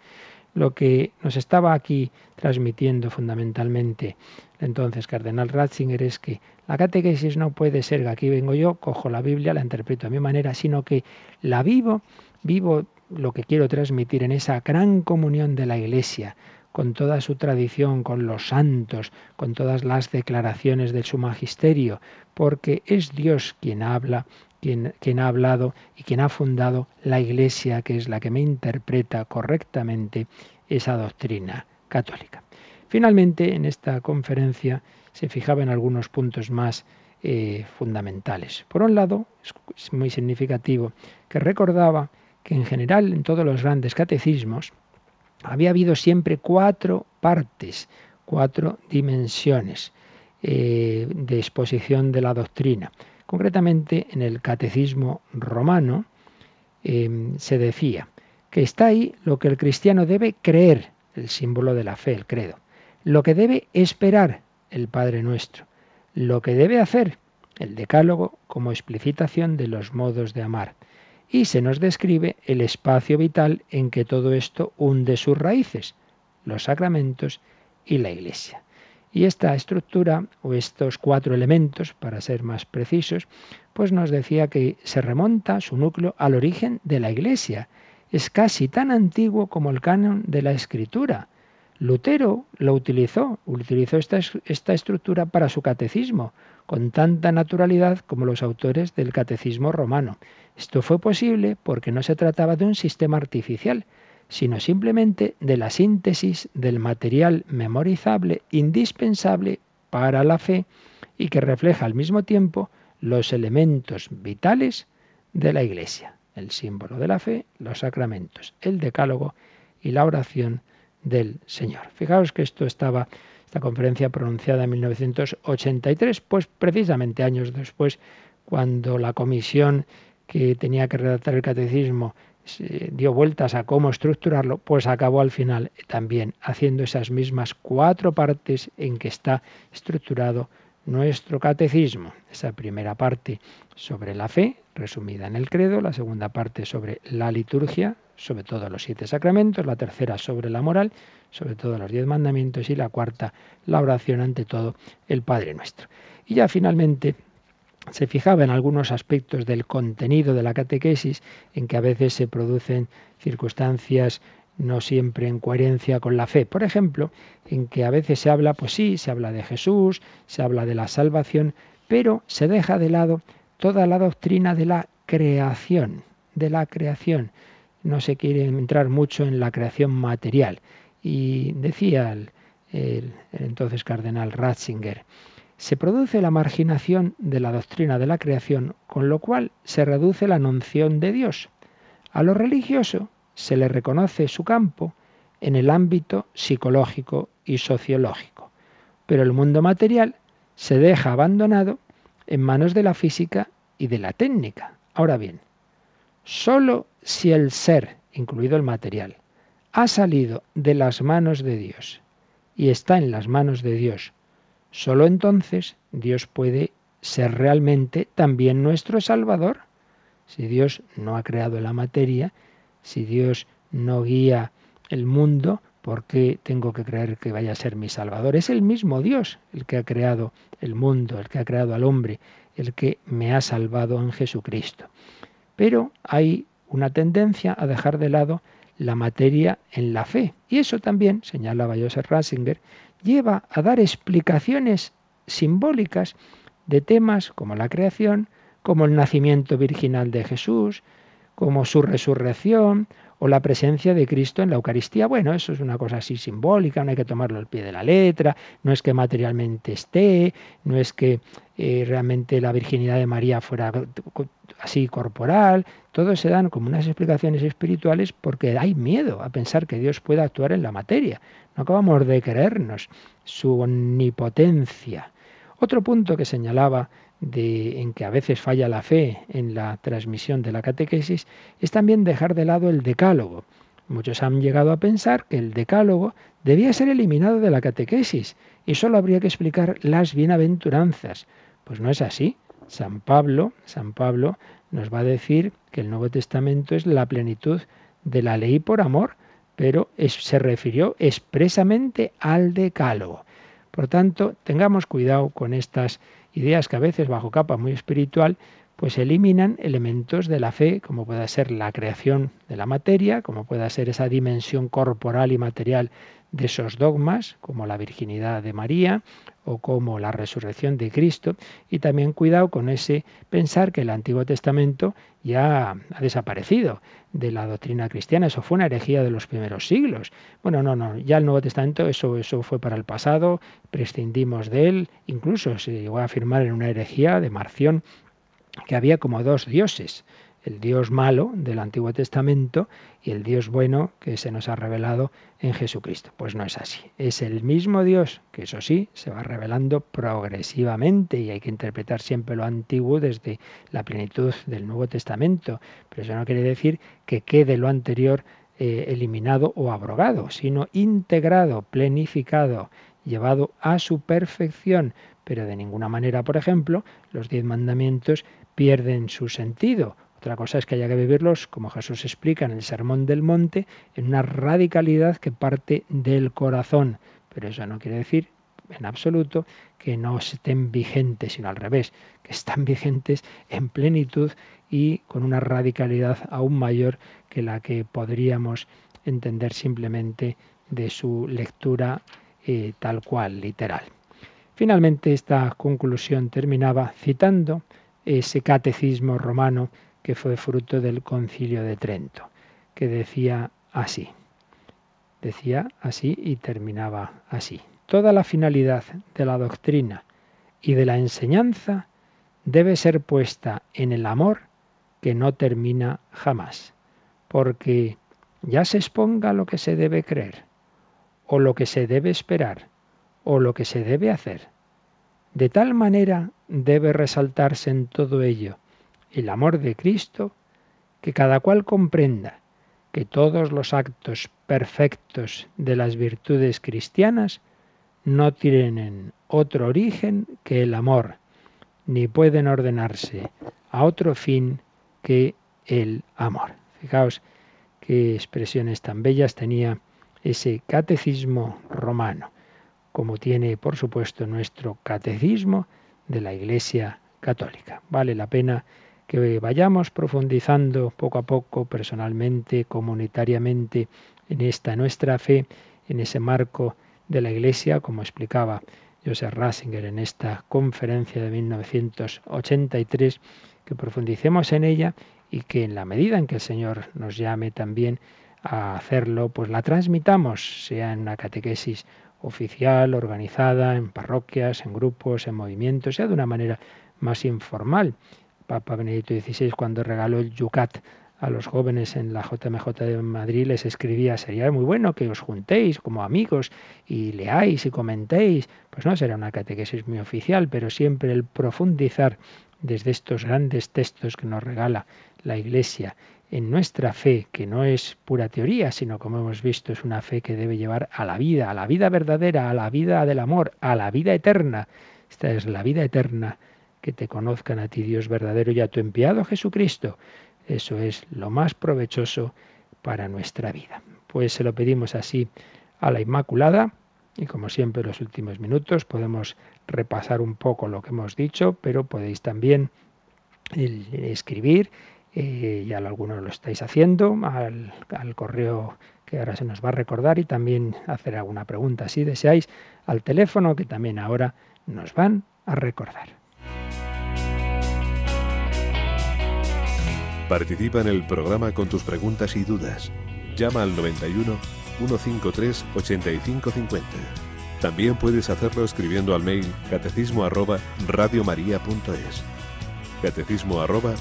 lo que nos estaba aquí transmitiendo fundamentalmente entonces Cardenal Ratzinger es que la catequesis no puede ser que aquí vengo yo, cojo la Biblia, la interpreto a mi manera, sino que la vivo, vivo lo que quiero transmitir en esa gran comunión de la Iglesia, con toda su tradición, con los santos, con todas las declaraciones de su magisterio, porque es Dios quien habla, quien, ha hablado y quien ha fundado la Iglesia, que es la que me interpreta correctamente esa doctrina católica. Finalmente, en esta conferencia se fijaba en algunos puntos más eh, fundamentales. Por un lado, es muy significativo que recordaba que en general en todos los grandes catecismos había habido siempre cuatro partes, cuatro dimensiones eh, de exposición de la doctrina. Concretamente en el catecismo romano em, se decía que está ahí lo que el cristiano debe creer, el símbolo de la fe, el credo, lo que debe esperar, el Padre nuestro, lo que debe hacer, el decálogo como explicitación de los modos de amar, y se nos describe el espacio vital en que todo esto hunde sus raíces, los sacramentos y la Iglesia. Y esta estructura, o estos cuatro elementos, para ser más precisos, pues nos decía que se remonta su núcleo al origen de la Iglesia. Es casi tan antiguo como el canon de la Escritura. Lutero lo utilizó, utilizó esta, esta estructura para su catecismo, con tanta naturalidad como los autores del catecismo romano. Esto fue posible porque no se trataba de un sistema artificial, sino simplemente de la síntesis del material memorizable indispensable para la fe y que refleja al mismo tiempo los elementos vitales de la Iglesia, el símbolo de la fe, los sacramentos, el decálogo y la oración del Señor. Fijaos que esto estaba, esta conferencia pronunciada en 1983, pues precisamente años después, cuando la comisión que tenía que redactar el catecismo dio vueltas a cómo estructurarlo, pues acabó al final también haciendo esas mismas cuatro partes en que está estructurado nuestro catecismo. Esa primera parte sobre la fe, resumida en el credo, la segunda parte sobre la liturgia, sobre todo los siete sacramentos, la tercera sobre la moral, sobre todo los diez mandamientos y la cuarta la oración ante todo el Padre nuestro. Y ya finalmente se fijaba en algunos aspectos del contenido de la catequesis en que a veces se producen circunstancias no siempre en coherencia con la fe. Por ejemplo, en que a veces se habla, pues sí, se habla de Jesús, se habla de la salvación, pero se deja de lado toda la doctrina de la creación, de la creación. No se quiere entrar mucho en la creación material. Y decía el, el entonces cardenal Ratzinger, se produce la marginación de la doctrina de la creación, con lo cual se reduce la noción de Dios. A lo religioso se le reconoce su campo en el ámbito psicológico y sociológico, pero el mundo material se deja abandonado en manos de la física y de la técnica. Ahora bien, sólo si el ser, incluido el material, ha salido de las manos de Dios y está en las manos de Dios Solo entonces Dios puede ser realmente también nuestro Salvador. Si Dios no ha creado la materia, si Dios no guía el mundo, ¿por qué tengo que creer que vaya a ser mi Salvador? Es el mismo Dios el que ha creado el mundo, el que ha creado al hombre, el que me ha salvado en Jesucristo. Pero hay una tendencia a dejar de lado la materia en la fe. Y eso también, señalaba Joseph Ratzinger, lleva a dar explicaciones simbólicas de temas como la creación, como el nacimiento virginal de Jesús, como su resurrección o la presencia de Cristo en la Eucaristía. Bueno, eso es una cosa así simbólica, no hay que tomarlo al pie de la letra, no es que materialmente esté, no es que eh, realmente la virginidad de María fuera así corporal, todos se dan como unas explicaciones espirituales porque hay miedo a pensar que Dios pueda actuar en la materia. No acabamos de creernos su omnipotencia. Otro punto que señalaba de, en que a veces falla la fe en la transmisión de la catequesis es también dejar de lado el decálogo. Muchos han llegado a pensar que el decálogo debía ser eliminado de la catequesis y solo habría que explicar las bienaventuranzas. Pues no es así. San Pablo, San Pablo nos va a decir que el Nuevo Testamento es la plenitud de la ley por amor, pero se refirió expresamente al decálogo. Por tanto, tengamos cuidado con estas ideas que a veces bajo capa muy espiritual pues eliminan elementos de la fe, como pueda ser la creación de la materia, como pueda ser esa dimensión corporal y material de esos dogmas, como la virginidad de María o como la resurrección de Cristo, y también cuidado con ese pensar que el Antiguo Testamento ya ha desaparecido de la doctrina cristiana, eso fue una herejía de los primeros siglos. Bueno, no, no, ya el Nuevo Testamento eso eso fue para el pasado, prescindimos de él, incluso se llegó a afirmar en una herejía de Marción que había como dos dioses, el Dios malo del Antiguo Testamento y el Dios bueno que se nos ha revelado en Jesucristo. Pues no es así. Es el mismo Dios, que eso sí, se va revelando progresivamente y hay que interpretar siempre lo antiguo desde la plenitud del Nuevo Testamento. Pero eso no quiere decir que quede lo anterior eh, eliminado o abrogado, sino integrado, plenificado, llevado a su perfección. Pero de ninguna manera, por ejemplo, los diez mandamientos pierden su sentido otra cosa es que haya que vivirlos, como Jesús explica en el Sermón del Monte, en una radicalidad que parte del corazón. Pero eso no quiere decir en absoluto que no estén vigentes, sino al revés, que están vigentes en plenitud y con una radicalidad aún mayor que la que podríamos entender simplemente de su lectura eh, tal cual, literal. Finalmente, esta conclusión terminaba citando ese catecismo romano que fue fruto del concilio de Trento, que decía así, decía así y terminaba así. Toda la finalidad de la doctrina y de la enseñanza debe ser puesta en el amor que no termina jamás, porque ya se exponga lo que se debe creer, o lo que se debe esperar, o lo que se debe hacer. De tal manera debe resaltarse en todo ello el amor de Cristo, que cada cual comprenda que todos los actos perfectos de las virtudes cristianas no tienen otro origen que el amor, ni pueden ordenarse a otro fin que el amor. Fijaos qué expresiones tan bellas tenía ese catecismo romano, como tiene por supuesto nuestro catecismo de la Iglesia Católica. Vale la pena que vayamos profundizando poco a poco, personalmente, comunitariamente, en esta nuestra fe, en ese marco de la Iglesia, como explicaba Joseph Ratzinger en esta conferencia de 1983, que profundicemos en ella y que en la medida en que el Señor nos llame también a hacerlo, pues la transmitamos, sea en una catequesis oficial, organizada, en parroquias, en grupos, en movimientos, sea de una manera más informal Papa Benedicto XVI cuando regaló el Yucat a los jóvenes en la JMJ de Madrid les escribía, sería muy bueno que os juntéis como amigos y leáis y comentéis. Pues no será una catequesis muy oficial, pero siempre el profundizar desde estos grandes textos que nos regala la Iglesia en nuestra fe, que no es pura teoría, sino como hemos visto es una fe que debe llevar a la vida, a la vida verdadera, a la vida del amor, a la vida eterna. Esta es la vida eterna que te conozcan a ti Dios verdadero y a tu enviado Jesucristo. Eso es lo más provechoso para nuestra vida. Pues se lo pedimos así a la Inmaculada y como siempre en los últimos minutos podemos repasar un poco lo que hemos dicho, pero podéis también escribir, eh, ya algunos lo estáis haciendo, al, correo que ahora se nos va a recordar y también hacer alguna pregunta si deseáis al teléfono que también ahora nos van a recordar. Participa en el programa con tus preguntas y dudas. Llama al 91 153 8550. También puedes hacerlo escribiendo al mail catecismo radiomaria.es. Catecismo arroba.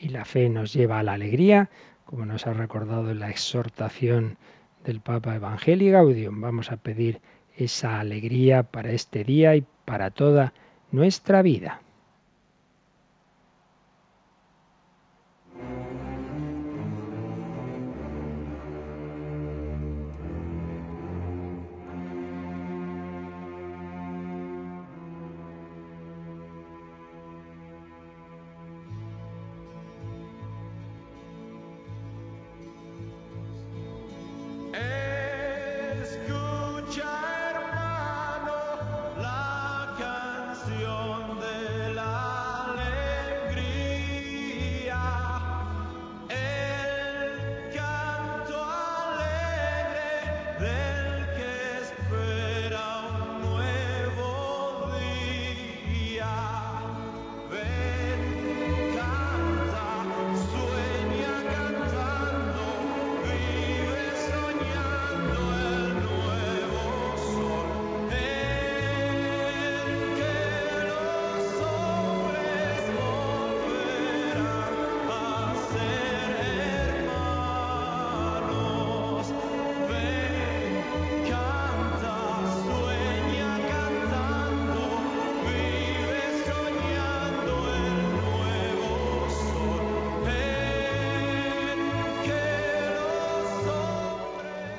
Y la fe nos lleva a la alegría, como nos ha recordado la exhortación del Papa Evangelii Gaudium. Vamos a pedir esa alegría para este día y para toda nuestra vida.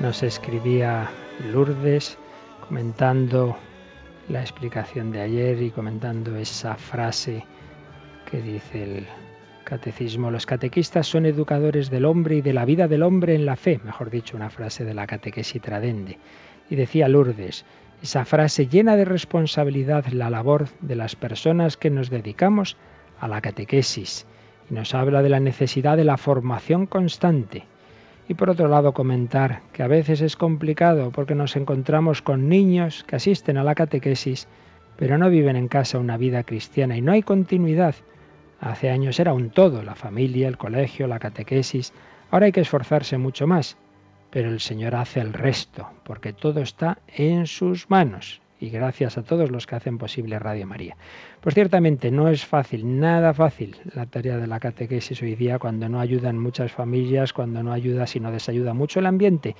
Nos escribía Lourdes comentando la explicación de ayer y comentando esa frase que dice el catecismo. Los catequistas son educadores del hombre y de la vida del hombre en la fe, mejor dicho, una frase de la catequesis tradende. Y decía Lourdes, esa frase llena de responsabilidad la labor de las personas que nos dedicamos a la catequesis y nos habla de la necesidad de la formación constante y por otro lado comentar que a veces es complicado porque nos encontramos con niños que asisten a la catequesis pero no viven en casa una vida cristiana y no hay continuidad. Hace años era un todo, la familia, el colegio, la catequesis. Ahora hay que esforzarse mucho más, pero el Señor hace el resto, porque todo está en sus manos y gracias a todos los que hacen posible Radio María. Pues ciertamente no es fácil, nada fácil la tarea de la catequesis hoy día cuando no ayudan muchas familias, cuando no ayuda sino desayuda mucho el ambiente.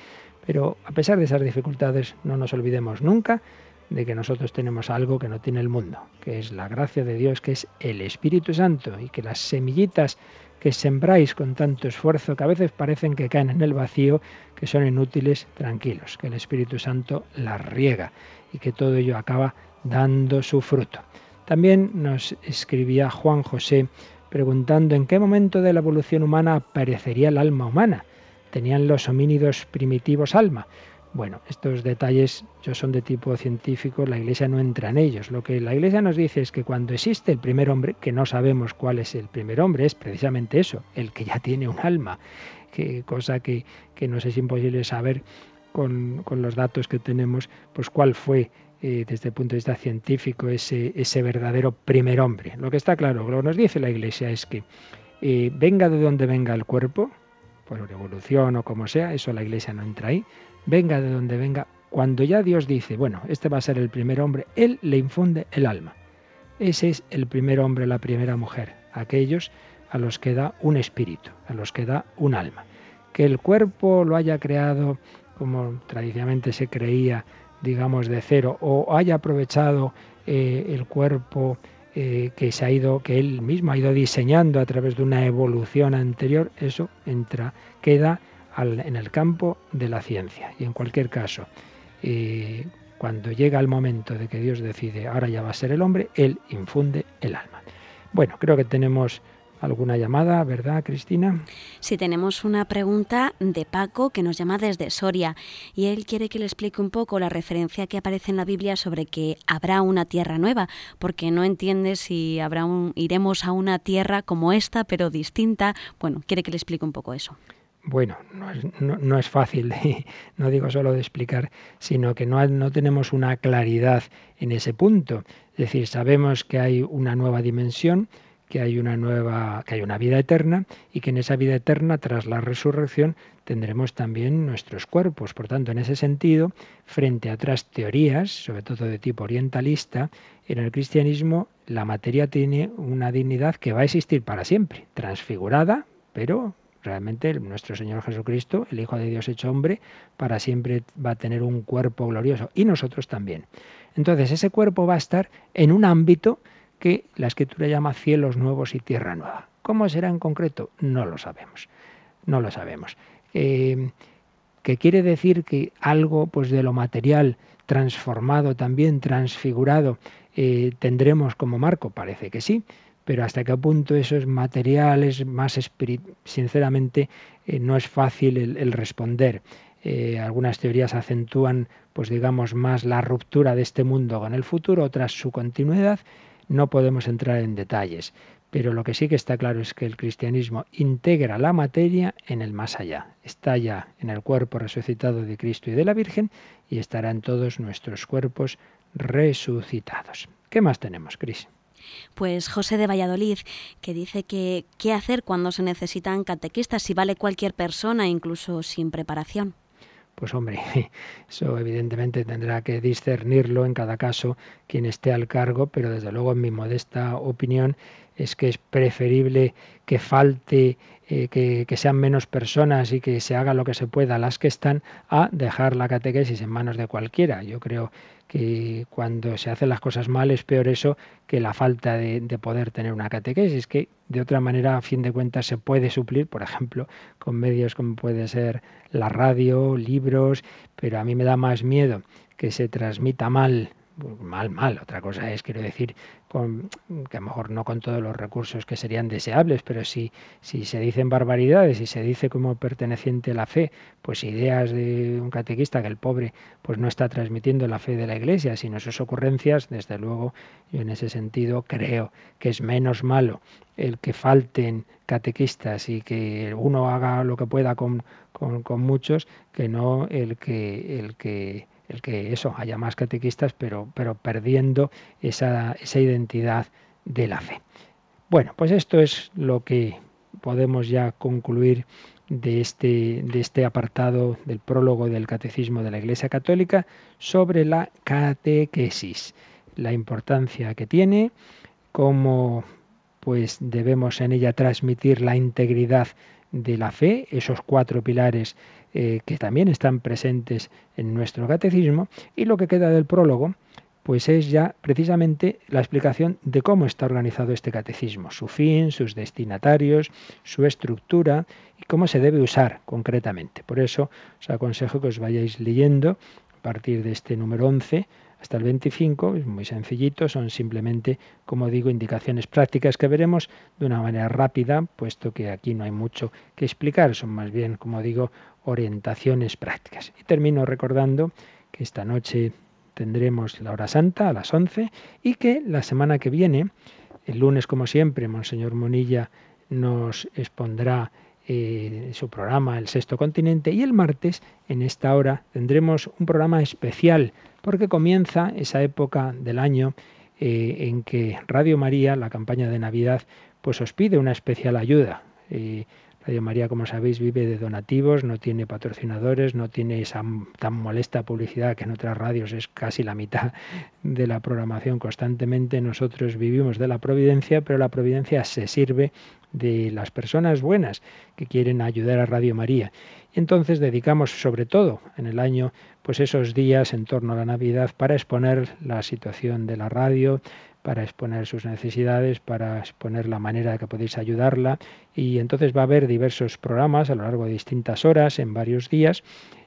Pero a pesar de esas dificultades no nos olvidemos nunca de que nosotros tenemos algo que no tiene el mundo, que es la gracia de Dios, que es el Espíritu Santo y que las semillitas que sembráis con tanto esfuerzo, que a veces parecen que caen en el vacío, que son inútiles, tranquilos, que el Espíritu Santo las riega y que todo ello acaba dando su fruto. También nos escribía Juan José preguntando en qué momento de la evolución humana aparecería el alma humana. ¿Tenían los homínidos primitivos alma? Bueno, estos detalles yo son de tipo científico, la Iglesia no entra en ellos. Lo que la Iglesia nos dice es que cuando existe el primer hombre, que no sabemos cuál es el primer hombre, es precisamente eso, el que ya tiene un alma, cosa que, que nos es imposible saber con, los datos que tenemos, pues cuál fue eh, desde el punto de vista científico ese, ese verdadero primer hombre. Lo que está claro, lo que nos dice la Iglesia es que eh, venga de donde venga el cuerpo, por evolución o como sea, eso la Iglesia no entra ahí, venga de donde venga, cuando ya Dios dice, bueno, este va a ser el primer hombre, Él le infunde el alma. Ese es el primer hombre, la primera mujer, aquellos a los que da un espíritu, a los que da un alma. Que el cuerpo lo haya creado como tradicionalmente se creía, digamos, de cero, o haya aprovechado eh, el cuerpo eh, que se ha ido, que él mismo ha ido diseñando a través de una evolución anterior, eso entra, queda en el campo de la ciencia. Y en cualquier caso, eh, cuando llega el momento de que Dios decide, ahora ya va a ser el hombre, Él infunde el alma. Bueno, creo que tenemos alguna llamada, ¿verdad, Cristina? Sí, tenemos una pregunta de Paco que nos llama desde Soria y él quiere que le explique un poco la referencia que aparece en la Biblia sobre que habrá una tierra nueva, porque no entiende si habrá un, iremos a una tierra como esta, pero distinta. Bueno, quiere que le explique un poco eso. Bueno, no es, no, es fácil, no digo solo de explicar, sino que no, no tenemos una claridad en ese punto. Es decir, sabemos que hay una nueva dimensión, que hay una nueva, que hay una vida eterna y que en esa vida eterna, tras la resurrección, tendremos también nuestros cuerpos. Por tanto, en ese sentido, frente a otras teorías, sobre todo de tipo orientalista, en el cristianismo la materia tiene una dignidad que va a existir para siempre, transfigurada, pero realmente nuestro Señor Jesucristo, el Hijo de Dios hecho hombre, para siempre va a tener un cuerpo glorioso y nosotros también. Entonces ese cuerpo va a estar en un ámbito que la escritura llama cielos nuevos y tierra nueva. ¿Cómo será en concreto? No lo sabemos. No lo sabemos. Eh, ¿Qué quiere decir que algo pues, de lo material transformado también, transfigurado, eh, tendremos como marco? Parece que sí, pero hasta qué punto eso es material, es más espiritual, sinceramente eh, no es fácil el, responder. algunas teorías acentúan, pues digamos, más la ruptura de este mundo con el futuro, otras su continuidad, no podemos entrar en detalles, pero lo que sí que está claro es que el cristianismo integra la materia en el más allá. Está ya en el cuerpo resucitado de Cristo y de la Virgen y estará en todos nuestros cuerpos resucitados. ¿Qué más tenemos, Cris? Pues José de Valladolid, que dice que qué hacer cuando se necesitan catequistas, si vale cualquier persona, incluso sin preparación. Pues hombre, eso evidentemente tendrá que discernirlo en cada caso quien esté al cargo, pero desde luego en mi modesta opinión es que es preferible que falte, eh, que, que, sean menos personas y que se haga lo que se pueda las que están, a dejar la catequesis en manos de cualquiera. Yo creo que cuando se hacen las cosas mal es peor eso que la falta de, poder tener una catequesis, que de otra manera, a fin de cuentas, se puede suplir, por ejemplo, con medios como puede ser la radio, libros, pero a mí me da más miedo que se transmita mal mal, mal. Otra cosa es, quiero decir, con, que a lo mejor no con todos los recursos que serían deseables, pero si, si se dicen barbaridades y se dice como perteneciente a la fe, pues ideas de un catequista que el pobre pues no está transmitiendo la fe de la Iglesia, sino sus ocurrencias, desde luego yo en ese sentido creo que es menos malo el que falten catequistas y que uno haga lo que pueda con, con, con muchos que no el que el que el que eso, haya más catequistas, pero, pero perdiendo esa, esa identidad de la fe. Bueno, pues esto es lo que podemos ya concluir de este, de este apartado del prólogo del Catecismo de la Iglesia Católica sobre la catequesis, la importancia que tiene, cómo pues debemos en ella transmitir la integridad de la fe, esos cuatro pilares eh, que también están presentes en nuestro catecismo, y lo que queda del prólogo, pues es ya precisamente la explicación de cómo está organizado este catecismo, su fin, sus destinatarios, su estructura y cómo se debe usar concretamente. Por eso os aconsejo que os vayáis leyendo a partir de este número 11 hasta el 25, es muy sencillito, son simplemente, como digo, indicaciones prácticas que veremos de una manera rápida, puesto que aquí no hay mucho que explicar, son más bien, como digo, orientaciones prácticas. Y termino recordando que esta noche tendremos la hora santa a las 11 y que la semana que viene, el lunes como siempre, Monseñor Monilla nos expondrá eh, su programa El Sexto Continente y el martes en esta hora tendremos un programa especial porque comienza esa época del año eh, en que Radio María, la campaña de Navidad, pues os pide una especial ayuda. Eh, Radio María, como sabéis, vive de donativos, no tiene patrocinadores, no tiene esa tan molesta publicidad que en otras radios es casi la mitad de la programación constantemente. Nosotros vivimos de la providencia, pero la providencia se sirve de las personas buenas que quieren ayudar a Radio María. Y entonces dedicamos sobre todo en el año pues esos días en torno a la Navidad para exponer la situación de la radio, para exponer sus necesidades, para exponer la manera de que podéis ayudarla. Y entonces va a haber diversos programas a lo largo de distintas horas, en varios días.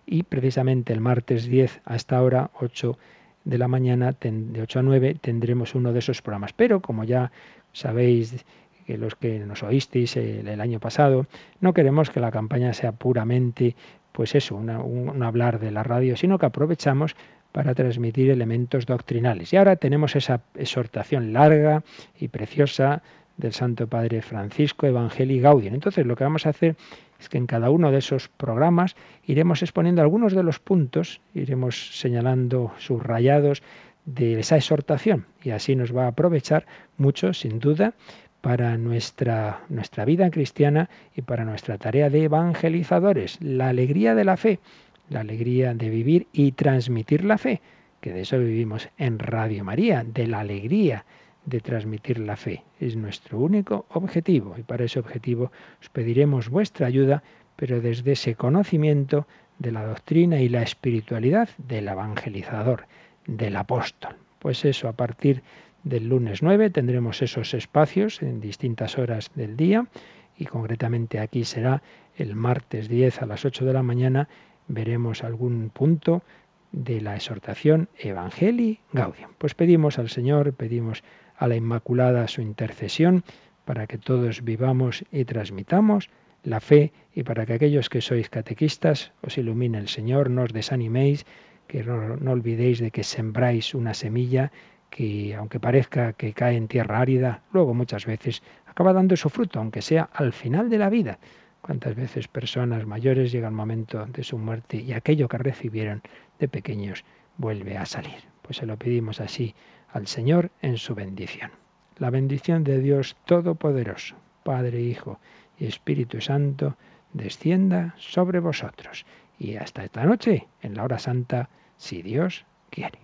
Y precisamente el martes 10 a esta hora, 8 de la mañana, de 8 a 9, tendremos uno de esos programas. Pero como ya sabéis, que los que nos oísteis el, año pasado, no queremos que la campaña sea puramente, pues eso, un hablar de la radio, sino que aprovechamos para transmitir elementos doctrinales. Y ahora tenemos esa exhortación larga y preciosa del Santo Padre Francisco, Evangelii Gaudium. Entonces lo que vamos a hacer es que en cada uno de esos programas iremos exponiendo algunos de los puntos, iremos señalando subrayados de esa exhortación y así nos va a aprovechar mucho, sin duda, para nuestra, nuestra vida cristiana y para nuestra tarea de evangelizadores. La alegría de la fe, la alegría de vivir y transmitir la fe, que de eso vivimos en Radio María, de la alegría de transmitir la fe. Es nuestro único objetivo y para ese objetivo os pediremos vuestra ayuda, pero desde ese conocimiento de la doctrina y la espiritualidad del evangelizador, del apóstol. Pues eso, a partir del lunes 9 tendremos esos espacios en distintas horas del día y concretamente aquí será el martes 10 a las 8 de la mañana veremos algún punto de la exhortación Evangelii Gaudium. Pues pedimos al Señor, pedimos a la Inmaculada su intercesión para que todos vivamos y transmitamos la fe y para que aquellos que sois catequistas os ilumine el Señor, no os desaniméis, que no, no olvidéis de que sembráis una semilla que aunque parezca que cae en tierra árida, luego muchas veces acaba dando su fruto, aunque sea al final de la vida. Cuántas veces personas mayores llega el momento de su muerte y aquello que recibieron de pequeños vuelve a salir. Pues se lo pedimos así al Señor en su bendición. La bendición de Dios Todopoderoso, Padre, Hijo y Espíritu Santo, descienda sobre vosotros. Y hasta esta noche, en la hora santa, si Dios quiere.